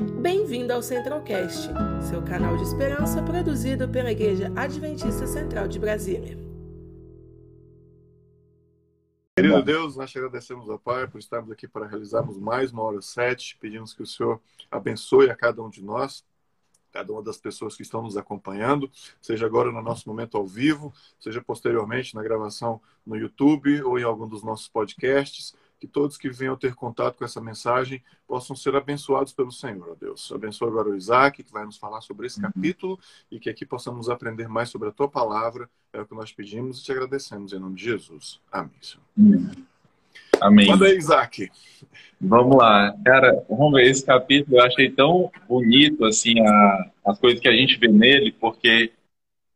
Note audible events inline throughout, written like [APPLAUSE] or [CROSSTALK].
Bem-vindo ao Centralcast, seu canal de esperança produzido pela Igreja Adventista Central de Brasília. Querido Deus, nós te agradecemos ao Pai por estarmos aqui para realizarmos mais uma hora sete. Pedimos que o Senhor abençoe a cada um de nós, cada uma das pessoas que estão nos acompanhando, seja agora no nosso momento ao vivo, seja posteriormente na gravação no YouTube ou em algum dos nossos podcasts que todos que venham ter contato com essa mensagem possam ser abençoados pelo Senhor, ó Deus. Abençoa agora o Isaac, que vai nos falar sobre esse uhum. capítulo e que aqui possamos aprender mais sobre a tua palavra. É o que nós pedimos e te agradecemos em nome de Jesus. Amém, Senhor. Uhum. Amém. Manda aí, Isaac. Vamos lá. Cara, vamos ver, esse capítulo eu achei tão bonito, assim, a, as coisas que a gente vê nele, porque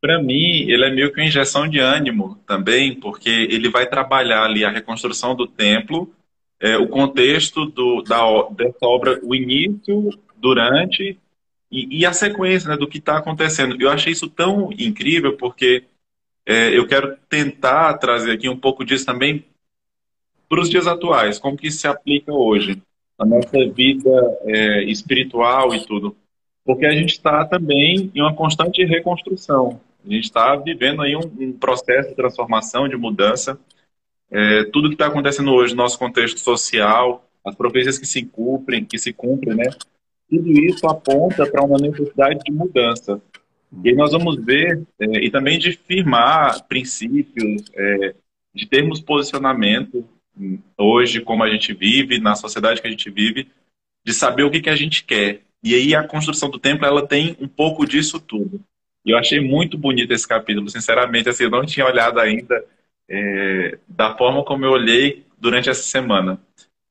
para mim, ele é meio que uma injeção de ânimo também, porque ele vai trabalhar ali a reconstrução do templo, é, o contexto do, da, dessa obra, o início, durante e, e a sequência né, do que está acontecendo. Eu achei isso tão incrível, porque é, eu quero tentar trazer aqui um pouco disso também para os dias atuais, como que isso se aplica hoje, na nossa vida é, espiritual e tudo. Porque a gente está também em uma constante reconstrução. A gente está vivendo aí um, um, processo de transformação, de mudança. É, tudo que está acontecendo hoje no nosso contexto social, as profecias que se cumprem, que se cumprem, né? Tudo isso aponta para uma necessidade de mudança. E aí nós vamos ver, é, e também de firmar princípios, é, de termos posicionamento hoje, como a gente vive, na sociedade que a gente vive, de saber o que, que a gente quer. E aí a construção do templo, ela tem um pouco disso tudo. E eu achei muito bonito esse capítulo, sinceramente, assim, eu não tinha olhado ainda é, da forma como eu olhei durante essa semana.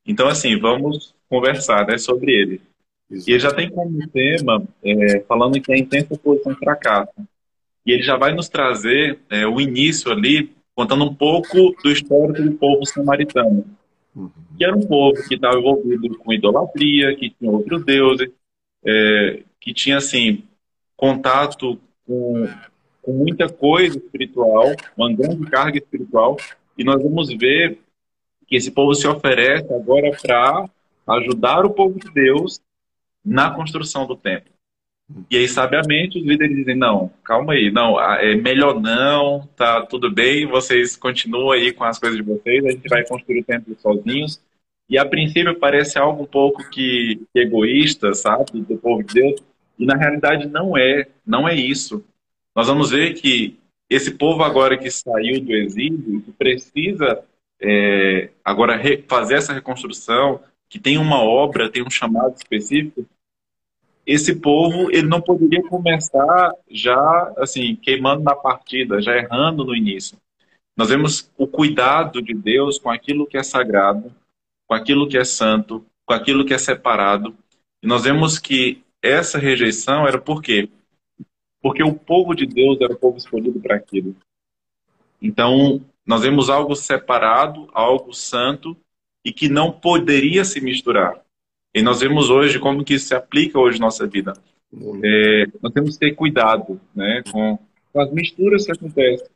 Então, assim, vamos conversar né, sobre ele. Exato. E ele já tem como tema, é, falando que a intensa oposição fracasso. E ele já vai nos trazer é, o início ali, contando um pouco do histórico do povo samaritano. Uhum. Que era um povo que estava envolvido com idolatria, que tinha outros deuses, é, que tinha, assim, contato com, com muita coisa espiritual, uma grande carga espiritual, e nós vamos ver que esse povo se oferece agora para ajudar o povo de Deus na construção do templo. E aí, sabiamente, os líderes dizem: não, calma aí, não, é melhor não, tá tudo bem, vocês continuam aí com as coisas de vocês, a gente vai construir o templo sozinhos. E a princípio parece algo um pouco que, egoísta, sabe, do povo de Deus, e na realidade não é, não é isso. Nós vamos ver que esse povo agora que saiu do exílio, que precisa é, agora fazer essa reconstrução, que tem uma obra, tem um chamado específico, esse povo ele não poderia começar já assim queimando na partida, já errando no início. Nós vemos o cuidado de Deus com aquilo que é sagrado, com aquilo que é santo, com aquilo que é separado. E nós vemos que essa rejeição era por quê? Porque o povo de Deus era o povo escolhido para aquilo. Então, nós vemos algo separado, algo santo e que não poderia se misturar. E nós vemos hoje como que isso se aplica hoje na nossa vida. É, nós temos que ter cuidado né, com, com as misturas que acontecem,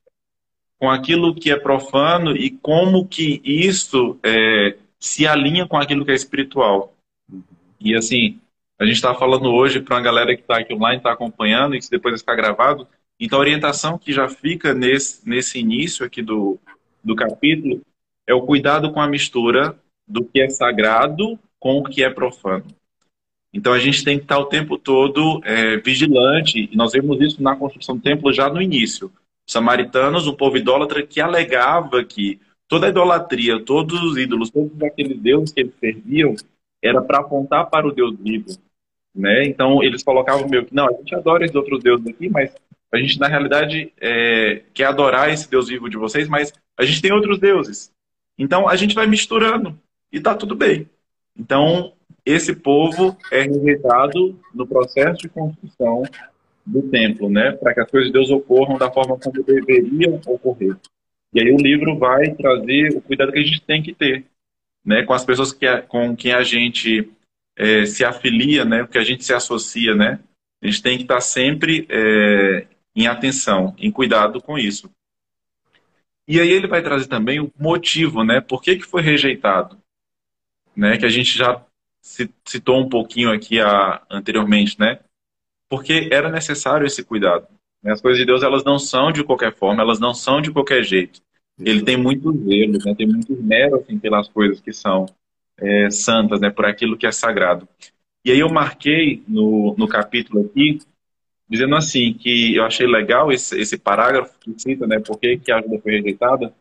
com aquilo que é profano e como que isso é, se alinha com aquilo que é espiritual. E assim, a gente está falando hoje para uma galera que está aqui online, está acompanhando e que depois vai ficar gravado. Então, a orientação que já fica nesse, nesse início aqui do, do capítulo é o cuidado com a mistura do que é sagrado com o que é profano. Então, a gente tem que estar o tempo todo é, vigilante, e nós vemos isso na construção do templo já no início. Os samaritanos, um povo idólatra que alegava que toda a idolatria, todos os ídolos, todos aqueles deuses que eles serviam, era para apontar para o Deus vivo. Né? Então, eles colocavam meio que, não, a gente adora esses outros deuses aqui, mas a gente, na realidade, é, quer adorar esse Deus vivo de vocês, mas a gente tem outros deuses. Então, a gente vai misturando e tá tudo bem. Então, esse povo é rejeitado no processo de construção do templo, né? Para que as coisas de Deus ocorram da forma como deveriam ocorrer. E aí o livro vai trazer o cuidado que a gente tem que ter, né? Com as pessoas que, com quem a gente é, se afilia, né? Porque a gente se associa, né? A gente tem que estar sempre é, em atenção, em cuidado com isso. E aí ele vai trazer também o motivo, né? Por que, que foi rejeitado? Né? Que a gente já citou um pouquinho aqui a, anteriormente, né? Porque era necessário esse cuidado. Né? As coisas de Deus, elas não são de qualquer forma, elas não são de qualquer jeito. Ele tem muito zelo, né? tem muito esmero assim, pelas coisas que são é, santas, né? por aquilo que é sagrado. E aí eu marquei no, no capítulo aqui, dizendo assim, que eu achei legal esse, esse parágrafo que cita, né? Por que, que a ajuda foi rejeitada?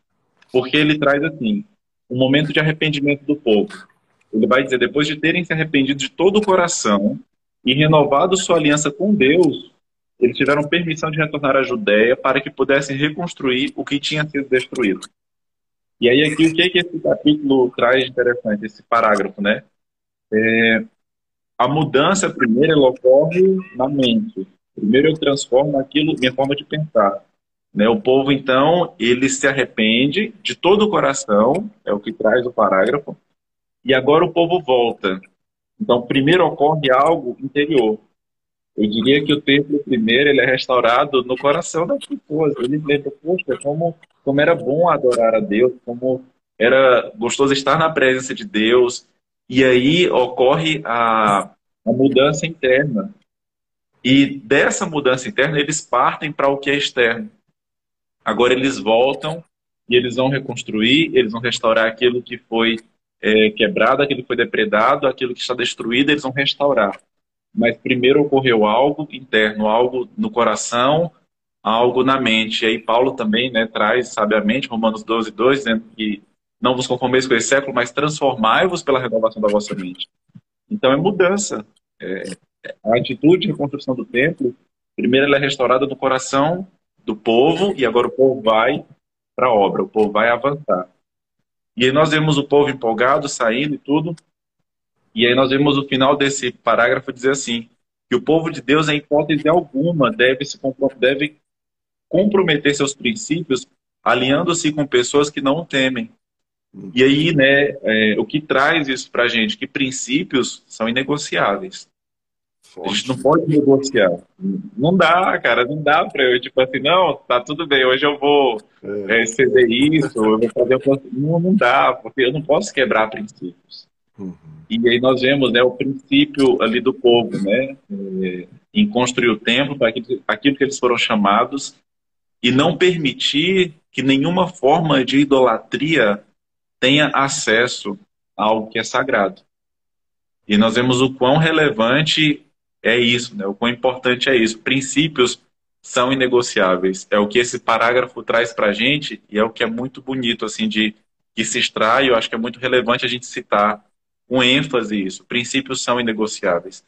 Porque ele traz assim, um momento de arrependimento do povo. Ele vai dizer, depois de terem se arrependido de todo o coração e renovado sua aliança com Deus, eles tiveram permissão de retornar à Judéia para que pudessem reconstruir o que tinha sido destruído. E aí aqui o que, é que esse capítulo traz interessante, esse parágrafo, né? É, a mudança primeiro ela ocorre na mente. Primeiro eu transformo aquilo, minha forma de pensar. Né? O povo então ele se arrepende de todo o coração, é o que traz o parágrafo. E agora o povo volta. Então primeiro ocorre algo interior. Eu diria que o templo primeiro ele é restaurado no coração das pessoas. Eles lembram, poxa, como, como era bom adorar a Deus, como era gostoso estar na presença de Deus. E aí ocorre a, a mudança interna. E dessa mudança interna, eles partem para o que é externo. Agora eles voltam e eles vão reconstruir, eles vão restaurar aquilo que foi é, quebrado, aquilo que foi depredado, aquilo que está destruído, eles vão restaurar mas primeiro ocorreu algo interno, algo no coração, algo na mente. E aí Paulo também né, traz sabiamente, Romanos 12, 2, dizendo que não vos conformeis com esse século, mas transformai-vos pela renovação da vossa mente. Então é mudança. É, a atitude de reconstrução do templo, primeiro ela é restaurada no coração do povo, e agora o povo vai para a obra, o povo vai avançar. E aí nós vemos o povo empolgado, saindo e tudo, e aí nós vemos o final desse parágrafo dizer assim, que o povo de Deus, em hipótese alguma, deve, se, deve comprometer seus princípios alinhando-se com pessoas que não o temem. E aí, né, é, o que traz isso para a gente? Que princípios são inegociáveis. Forte. A gente não pode negociar. Não dá, cara, não dá para eu, tipo assim, não, tá tudo bem, hoje eu vou é. É, ceder isso, eu vou fazer. Não, não dá, porque eu não posso quebrar princípios. Uhum. E aí nós vemos né, o princípio ali do povo, né, em construir o templo para aquilo, aquilo que eles foram chamados e não permitir que nenhuma forma de idolatria tenha acesso a algo que é sagrado. E nós vemos o quão relevante é isso, né? o quão importante é isso. Princípios são inegociáveis. É o que esse parágrafo traz para a gente e é o que é muito bonito, assim, de que se extrai. Eu acho que é muito relevante a gente citar com ênfase isso. Princípios são inegociáveis.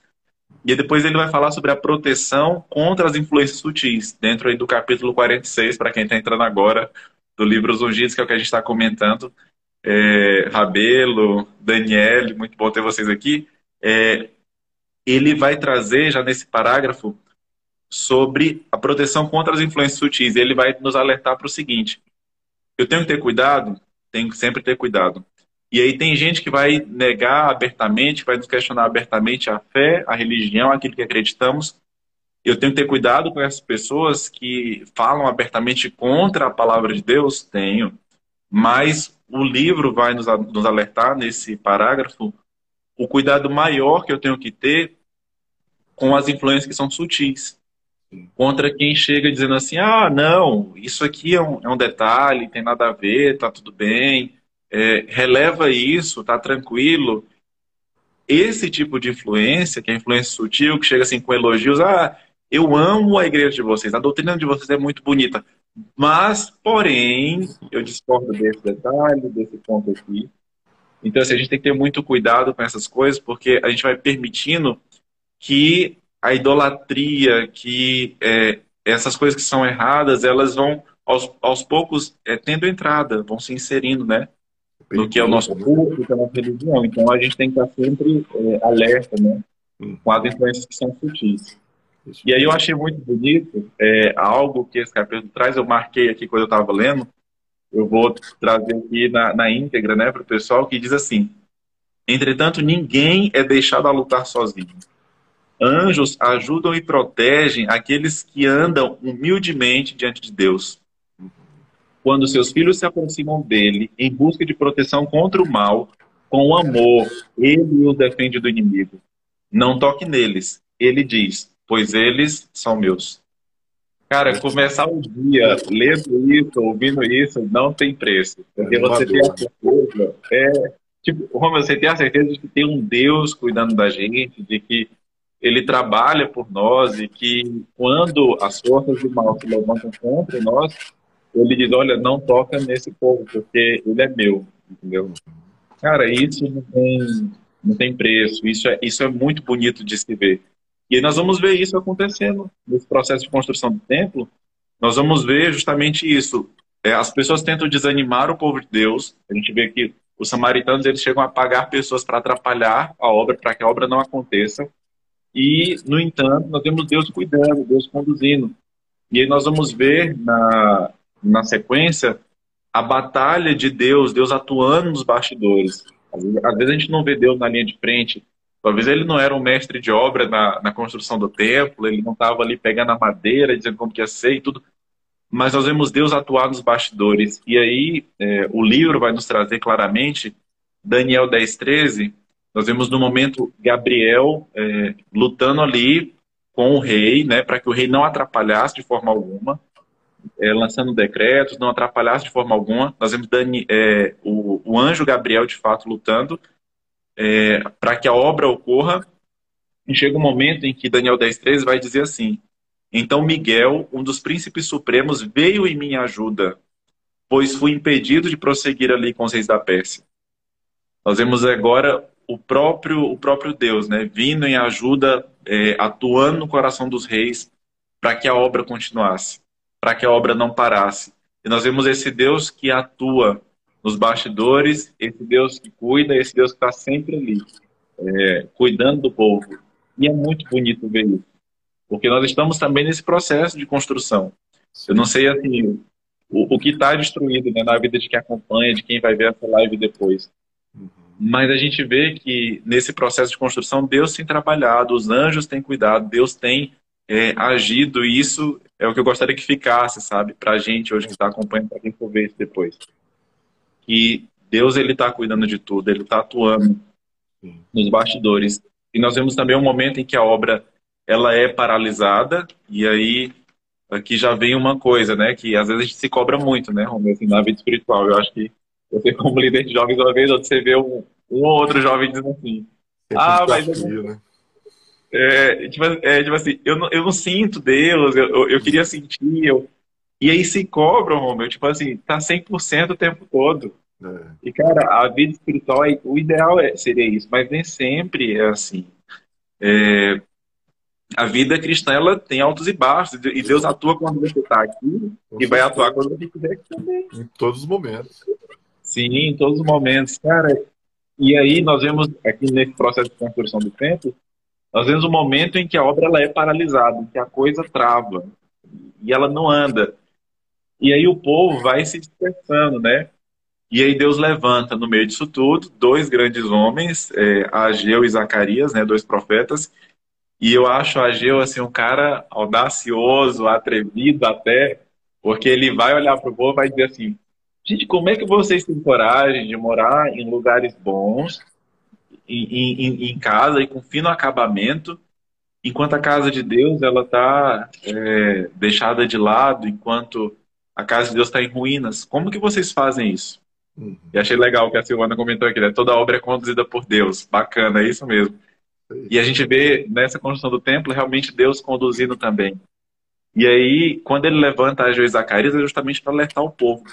E depois ele vai falar sobre a proteção contra as influências sutis, dentro aí do capítulo 46, para quem está entrando agora, do livro Os Ungidos, que é o que a gente está comentando. É, Rabelo, Daniel, muito bom ter vocês aqui. É, ele vai trazer, já nesse parágrafo, sobre a proteção contra as influências sutis. Ele vai nos alertar para o seguinte: eu tenho que ter cuidado, tenho que sempre ter cuidado e aí tem gente que vai negar abertamente, vai nos questionar abertamente a fé, a religião, aquilo que acreditamos. Eu tenho que ter cuidado com essas pessoas que falam abertamente contra a palavra de Deus? Tenho. Mas o livro vai nos, nos alertar nesse parágrafo o cuidado maior que eu tenho que ter com as influências que são sutis. Contra quem chega dizendo assim: ah, não, isso aqui é um, é um detalhe, tem nada a ver, tá tudo bem é, releva isso, tá tranquilo. Esse tipo de influência, que é influência sutil, que chega assim com elogios, ah, eu amo a igreja de vocês, a doutrina de vocês é muito bonita, mas, porém, eu discordo desse detalhe, desse ponto aqui. Então, assim, a gente tem que ter muito cuidado com essas coisas, porque a gente vai permitindo que a idolatria, que é, essas coisas que são erradas, elas vão aos, aos poucos é, tendo entrada, vão se inserindo, né? No que é o nosso culto, que é a nossa religião. Então a gente tem que estar sempre é, alerta, né? Hum. Com as influências que são sutis. E aí eu achei muito bonito é, algo que esse capítulo traz, eu marquei aqui quando eu estava lendo, eu vou trazer aqui na, na íntegra né, para o pessoal, que diz assim, entretanto ninguém é deixado a lutar sozinho. Anjos ajudam e protegem aqueles que andam humildemente diante de Deus quando seus filhos se aproximam dele em busca de proteção contra o mal, com amor, ele os defende do inimigo. Não toque neles. Ele diz, pois eles são meus. Cara, começar o dia lendo isso, ouvindo isso, não tem preço. Porque é você tem a certeza, é, tipo, Romeu, você tem a certeza de que tem um Deus cuidando da gente, de que ele trabalha por nós e que quando as forças do mal se levantam contra nós, ele diz, olha, não toca nesse povo, porque ele é meu, entendeu? Cara, isso não tem, não tem preço, isso é, isso é muito bonito de se ver. E nós vamos ver isso acontecendo nesse processo de construção do templo. Nós vamos ver justamente isso. É, as pessoas tentam desanimar o povo de Deus. A gente vê que os samaritanos eles chegam a pagar pessoas para atrapalhar a obra, para que a obra não aconteça. E, no entanto, nós temos Deus cuidando, Deus conduzindo. E aí nós vamos ver na, na sequência a batalha de Deus, Deus atuando nos bastidores. Às vezes, às vezes a gente não vê Deus na linha de frente. Talvez ele não era um mestre de obra na, na construção do templo, ele não estava ali pegando a madeira, dizendo como que ia ser e tudo. Mas nós vemos Deus atuar nos bastidores. E aí é, o livro vai nos trazer claramente, Daniel 10, 13, nós vemos no momento Gabriel é, lutando ali com o rei, né, para que o rei não atrapalhasse de forma alguma, é, lançando decretos, não atrapalhasse de forma alguma. Nós vemos Dani, é, o, o, anjo Gabriel, de fato, lutando é, para que a obra ocorra. E chega um momento em que Daniel 10,13 vai dizer assim: Então Miguel, um dos príncipes supremos, veio em minha ajuda, pois fui impedido de prosseguir ali com os reis da Pérsia. Nós vemos agora o próprio, o próprio Deus, né, vindo em ajuda, é, atuando no coração dos reis para que a obra continuasse, para que a obra não parasse. E nós vemos esse Deus que atua nos bastidores, esse Deus que cuida, esse Deus que está sempre ali, é, cuidando do povo. E é muito bonito ver isso, porque nós estamos também nesse processo de construção. Eu não sei assim o, o que está destruído né, na vida de quem acompanha, de quem vai ver essa live depois. Mas a gente vê que nesse processo de construção, Deus tem trabalhado, os anjos têm cuidado, Deus tem é, agido, e isso é o que eu gostaria que ficasse, sabe, para a gente hoje que está acompanhando, para quem for ver isso depois. Que Deus ele está cuidando de tudo, ele está atuando nos bastidores. E nós vemos também um momento em que a obra ela é paralisada, e aí aqui já vem uma coisa, né, que às vezes a gente se cobra muito, né, Romeu, assim, na vida espiritual. Eu acho que você, como líder de jovens, uma vez você vê um, um ou outro jovem dizendo assim: Ah, mas. Eu, né? É, tipo, é, tipo assim, eu não, eu não sinto Deus, eu, eu, queria sentir. Eu... E aí se cobram, Romeu, tipo assim, tá 100% o tempo todo. É. E, cara, a vida espiritual, o ideal é, seria isso, mas nem sempre é assim. É, a vida cristã, ela tem altos e baixos, e Deus atua quando você está aqui, e vai atuar quando você quiser aqui também. Em todos os momentos. Sim, em todos os momentos, cara. E aí nós vemos aqui nesse processo de construção do templo, nós vemos um momento em que a obra ela é paralisada, em que a coisa trava e ela não anda. E aí o povo vai se dispersando, né? E aí Deus levanta no meio disso tudo dois grandes homens, é, Ageu e Zacarias, né, dois profetas. E eu acho Ageu assim um cara audacioso, atrevido até, porque ele vai olhar para o povo e vai dizer assim: Gente, como é que vocês têm coragem de morar em lugares bons, em, em, em casa e com fino acabamento, enquanto a casa de Deus ela está é, deixada de lado, enquanto a casa de Deus está em ruínas? Como que vocês fazem isso? Uhum. E achei legal que a Silvana comentou aqui, né? Toda obra é conduzida por Deus. Bacana, é isso mesmo. E a gente vê nessa construção do templo realmente Deus conduzindo também. E aí, quando ele levanta a Joias Zacarias, é justamente para alertar o povo.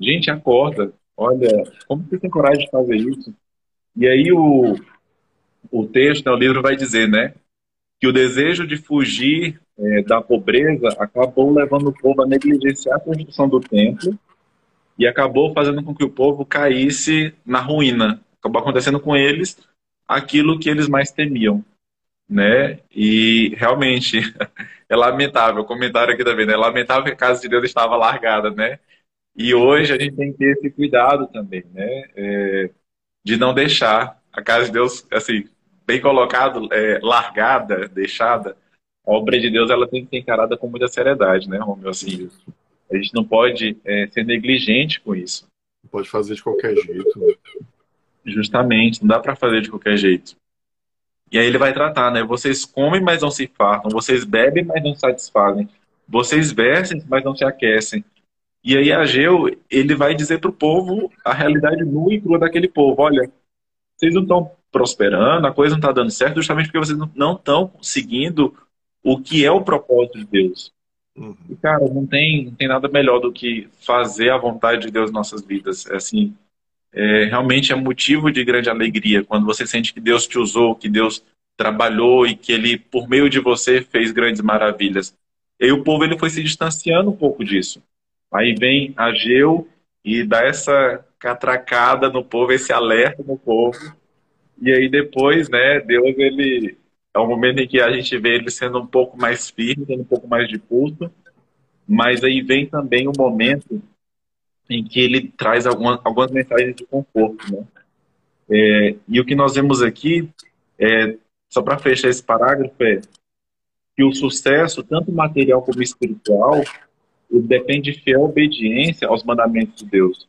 Gente, acorda. Olha, como você tem coragem de fazer isso? E aí o, o texto, né, o livro vai dizer, né? Que o desejo de fugir é, da pobreza acabou levando o povo a negligenciar a construção do templo e acabou fazendo com que o povo caísse na ruína. Acabou acontecendo com eles aquilo que eles mais temiam, né? E realmente [LAUGHS] é lamentável, comentário aqui também, né? É lamentável que a casa de Deus estava largada, né? E hoje a gente tem que ter esse cuidado também, né? É, de não deixar a casa de Deus, assim, bem colocado, é, largada, deixada. A obra de Deus ela tem que ser encarada com muita seriedade, né, Romeu? Assim, a gente não pode é, ser negligente com isso. Não pode fazer de qualquer jeito. Né? Justamente, não dá para fazer de qualquer jeito. E aí ele vai tratar, né? Vocês comem, mas não se fartam. Vocês bebem, mas não satisfazem. Vocês vestem, mas não se aquecem. E aí Ageu, ele vai dizer para o povo a realidade nua e crua daquele povo. Olha, vocês não estão prosperando, a coisa não está dando certo, justamente porque vocês não estão conseguindo o que é o propósito de Deus. Uhum. E, cara, não tem, não tem nada melhor do que fazer a vontade de Deus em nossas vidas. É assim, é, realmente é motivo de grande alegria quando você sente que Deus te usou, que Deus trabalhou e que Ele, por meio de você, fez grandes maravilhas. E o povo ele foi se distanciando um pouco disso. Aí vem Ageu e dá essa catracada no povo, esse alerta no povo. E aí depois, né, Deus ele é um momento em que a gente vê ele sendo um pouco mais firme, um pouco mais de pulso, mas aí vem também o momento em que ele traz algumas mensagens de conforto. Né? É, e o que nós vemos aqui, é, só para fechar esse parágrafo, é que o sucesso, tanto material como espiritual, depende de fiel obediência aos mandamentos de Deus.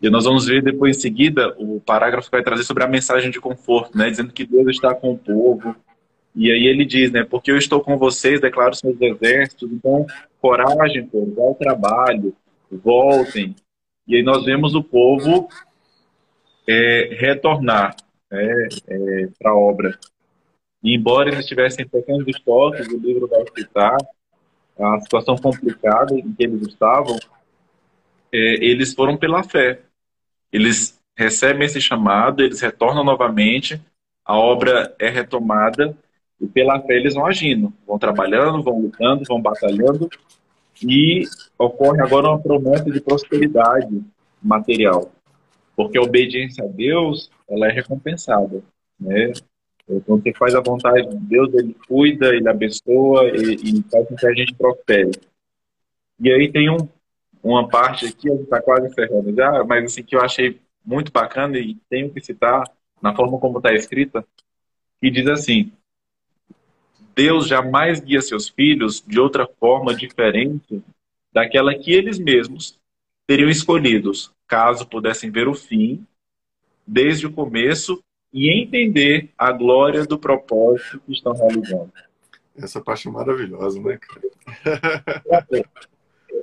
E nós vamos ver depois em seguida o parágrafo que vai trazer sobre a mensagem de conforto, né? dizendo que Deus está com o povo. E aí ele diz, né? Porque eu estou com vocês, declaro seus exércitos, então coragem, povo, vá ao trabalho, voltem. E aí nós vemos o povo é, retornar né, é, para a obra. E embora eles tivessem pequenos estoques, o livro vai citar a situação complicada em que eles estavam, é, eles foram pela fé. Eles recebem esse chamado, eles retornam novamente, a obra é retomada e pela fé eles vão agindo, vão trabalhando, vão lutando, vão batalhando e ocorre agora uma promessa de prosperidade material, porque a obediência a Deus ela é recompensada, né? Então, você faz a vontade de Deus, ele cuida, ele abençoa e, e faz com que a gente prospere. E aí tem um, uma parte aqui, a gente está quase encerrando já, mas assim, que eu achei muito bacana e tenho que citar na forma como está escrita, que diz assim: Deus jamais guia seus filhos de outra forma diferente daquela que eles mesmos teriam escolhidos, caso pudessem ver o fim, desde o começo, e entender a glória do propósito que estão realizando. Essa parte é maravilhosa, né, cara?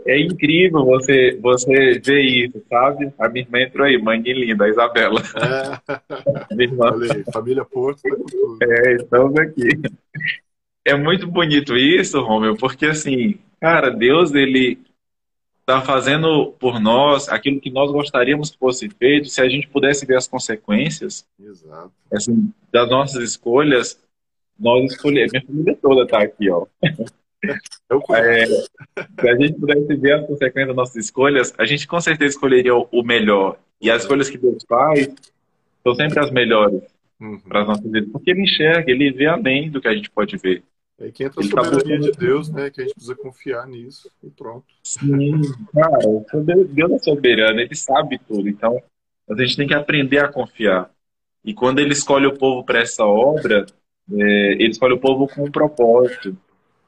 É incrível você, você ver isso, sabe? A minha irmã entrou aí, mãe linda, a Isabela. É. minha irmã. Falei, família Porto, tudo. É, estamos aqui. É muito bonito isso, Romeu, porque assim, cara, Deus, ele está fazendo por nós aquilo que nós gostaríamos que fosse feito se a gente pudesse ver as consequências. Assim, das nossas escolhas. Nós escolhemos, minha família toda está aqui, ó. [LAUGHS] É, se a gente pudesse ver as consequências das nossas escolhas, a gente com certeza escolheria o melhor. E as escolhas que Deus faz são sempre as melhores uhum. para as nossas vidas, porque Ele enxerga, Ele vê além do que a gente pode ver. É que entra a soberania tá de Deus, né? Que a gente precisa confiar nisso e pronto. Sim, cara, Deus é soberano, ele sabe tudo. Então, a gente tem que aprender a confiar. E quando ele escolhe o povo para essa obra, é, ele escolhe o povo com um propósito,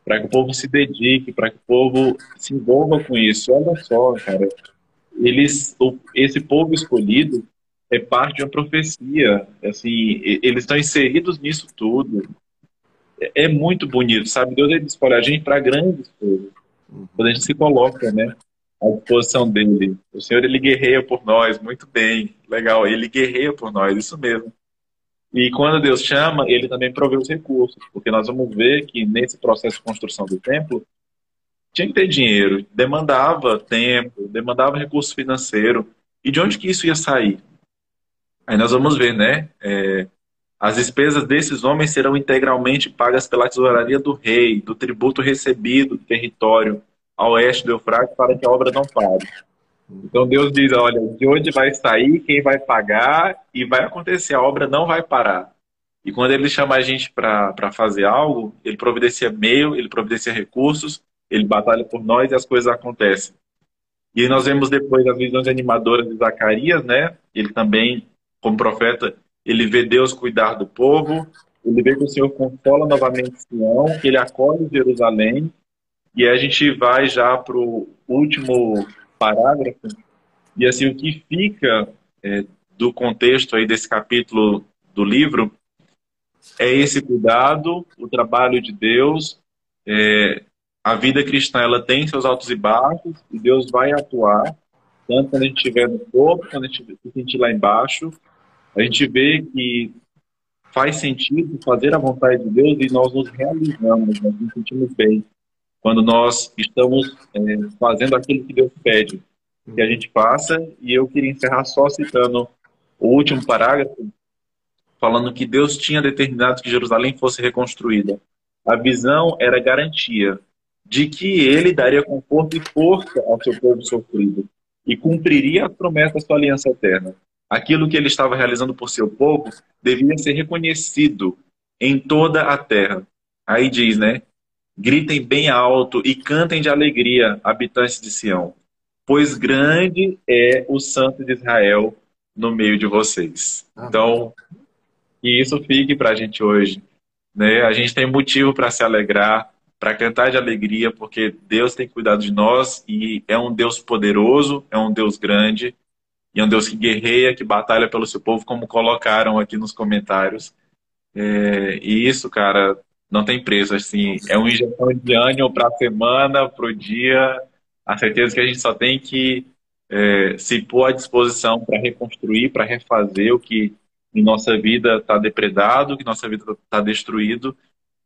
para que o povo se dedique, para que o povo se envolva com isso. Olha só, cara, eles, esse povo escolhido é parte de uma profecia. Assim, eles estão inseridos nisso tudo é muito bonito, sabe? Deus ele escolhe a gente para grandes coisas. Quando a gente se coloca, né? À disposição dele. O Senhor, ele guerreia por nós, muito bem, legal. Ele guerreia por nós, isso mesmo. E quando Deus chama, ele também provê os recursos, porque nós vamos ver que nesse processo de construção do templo, tinha que ter dinheiro, demandava tempo, demandava recurso financeiro. E de onde que isso ia sair? Aí nós vamos ver, né? É, as despesas desses homens serão integralmente pagas pela tesouraria do rei, do tributo recebido do território a oeste do Eufrates, para que a obra não pare. Então Deus diz: olha, de onde vai sair, quem vai pagar, e vai acontecer, a obra não vai parar. E quando ele chama a gente para fazer algo, ele providencia meio, ele providencia recursos, ele batalha por nós e as coisas acontecem. E nós vemos depois as visões animadoras de Zacarias, né? Ele também, como profeta, ele vê Deus cuidar do povo, ele vê que o Senhor consola novamente Sião, que ele acolhe Jerusalém, e a gente vai já para o último parágrafo, e assim, o que fica é, do contexto aí desse capítulo do livro é esse cuidado, o trabalho de Deus. É, a vida cristã ela tem seus altos e baixos e Deus vai atuar tanto quando a gente estiver no corpo, quando a gente se sentir lá embaixo. A gente vê que faz sentido fazer a vontade de Deus e nós nos realizamos, nós nos sentimos bem quando nós estamos é, fazendo aquilo que Deus pede que a gente faça. E eu queria encerrar só citando o último parágrafo, falando que Deus tinha determinado que Jerusalém fosse reconstruída. A visão era garantia de que ele daria conforto e força ao seu povo sofrido e cumpriria a promessa da sua aliança eterna. Aquilo que ele estava realizando por seu povo devia ser reconhecido em toda a terra. Aí diz, né? Gritem bem alto e cantem de alegria, habitantes de Sião, pois grande é o Santo de Israel no meio de vocês. Então, que isso fique para a gente hoje. Né? A gente tem motivo para se alegrar, para cantar de alegria, porque Deus tem cuidado de nós e é um Deus poderoso, é um Deus grande, e é um Deus que guerreia, que batalha pelo seu povo, como colocaram aqui nos comentários. É, e isso, cara, não tem preço. Assim, é uma injeção de ânimo para a semana, para o dia. A certeza que a gente só tem que é, se pôr à disposição para reconstruir, para refazer o que em nossa vida está depredado, que nossa vida está destruído.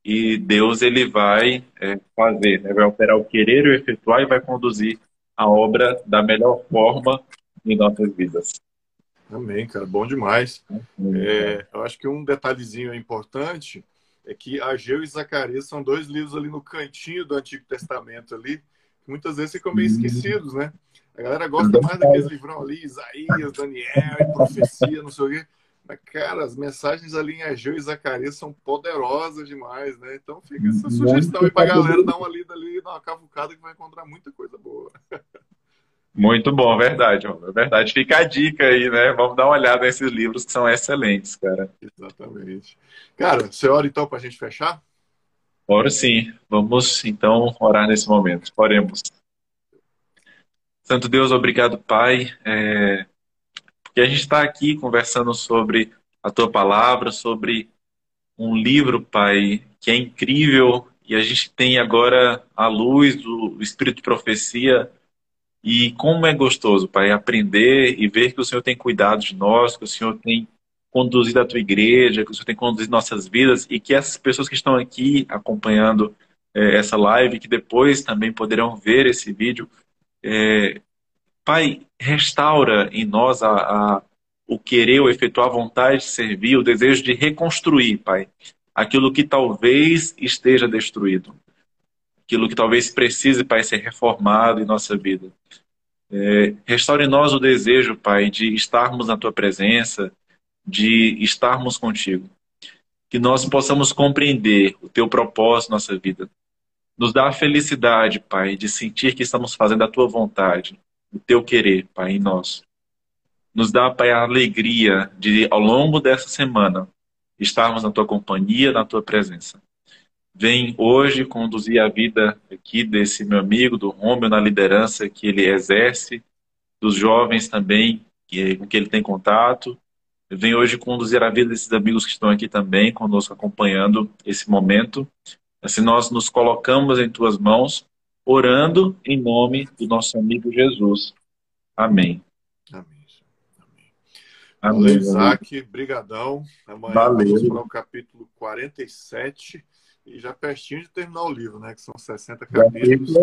E Deus ele vai é, fazer, né? vai operar o querer e o efetuar e vai conduzir a obra da melhor forma em nossas vidas. Amém, cara, bom demais. É, eu acho que um detalhezinho importante é que Ageu e Zacarias são dois livros ali no cantinho do Antigo Testamento ali, que muitas vezes ficam meio esquecidos, né? A galera gosta mais daqueles livrão ali, Isaías, Daniel, e profecia, não sei o quê. Mas, cara, as mensagens ali em Ageu e Zacarias são poderosas demais, né? Então fica essa sugestão aí pra galera dar uma lida ali, dar uma cavucada que vai encontrar muita coisa boa. Muito bom, verdade. Verdade. Fica a dica aí, né? Vamos dar uma olhada nesses livros que são excelentes, cara. Exatamente. Cara, você ora então para a gente fechar? Oro sim. Vamos então orar nesse momento. Oremos. Santo Deus, obrigado, Pai, é... porque a gente está aqui conversando sobre a Tua palavra, sobre um livro, Pai, que é incrível e a gente tem agora a luz do Espírito de Profecia e como é gostoso, Pai, aprender e ver que o Senhor tem cuidado de nós, que o Senhor tem conduzido a tua igreja, que o Senhor tem conduzido nossas vidas e que essas pessoas que estão aqui acompanhando é, essa live, que depois também poderão ver esse vídeo, é, Pai, restaura em nós a, a, o querer, o efetuar a vontade de servir, o desejo de reconstruir, Pai, aquilo que talvez esteja destruído aquilo que talvez precise, Pai, ser reformado em nossa vida. É, restaure em nós o desejo, Pai, de estarmos na Tua presença, de estarmos contigo. Que nós possamos compreender o Teu propósito na nossa vida. Nos dá a felicidade, Pai, de sentir que estamos fazendo a Tua vontade, o Teu querer, Pai, em nós. Nos dá, Pai, a alegria de, ao longo dessa semana, estarmos na Tua companhia, na Tua presença vem hoje conduzir a vida aqui desse meu amigo, do Romeu, na liderança que ele exerce, dos jovens também que, com que ele tem contato. Vem hoje conduzir a vida desses amigos que estão aqui também conosco acompanhando esse momento. Assim nós nos colocamos em tuas mãos, orando em nome do nosso amigo Jesus. Amém. Amém. Amém. Valeu, Isaac. Brigadão. Amanhã Valeu. vamos para o capítulo 47 e já pertinho de terminar o livro, né? Que são 60 capítulos.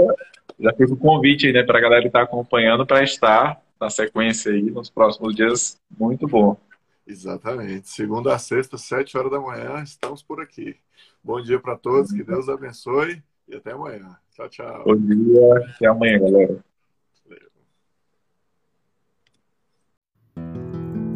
Já fica, o convite aí, né, para a galera que está acompanhando para estar na sequência aí nos próximos dias. Muito bom. Exatamente. Segunda a sexta, sete horas da manhã, estamos por aqui. Bom dia para todos, que Deus abençoe e até amanhã. Tchau, tchau. Bom dia, até amanhã, galera.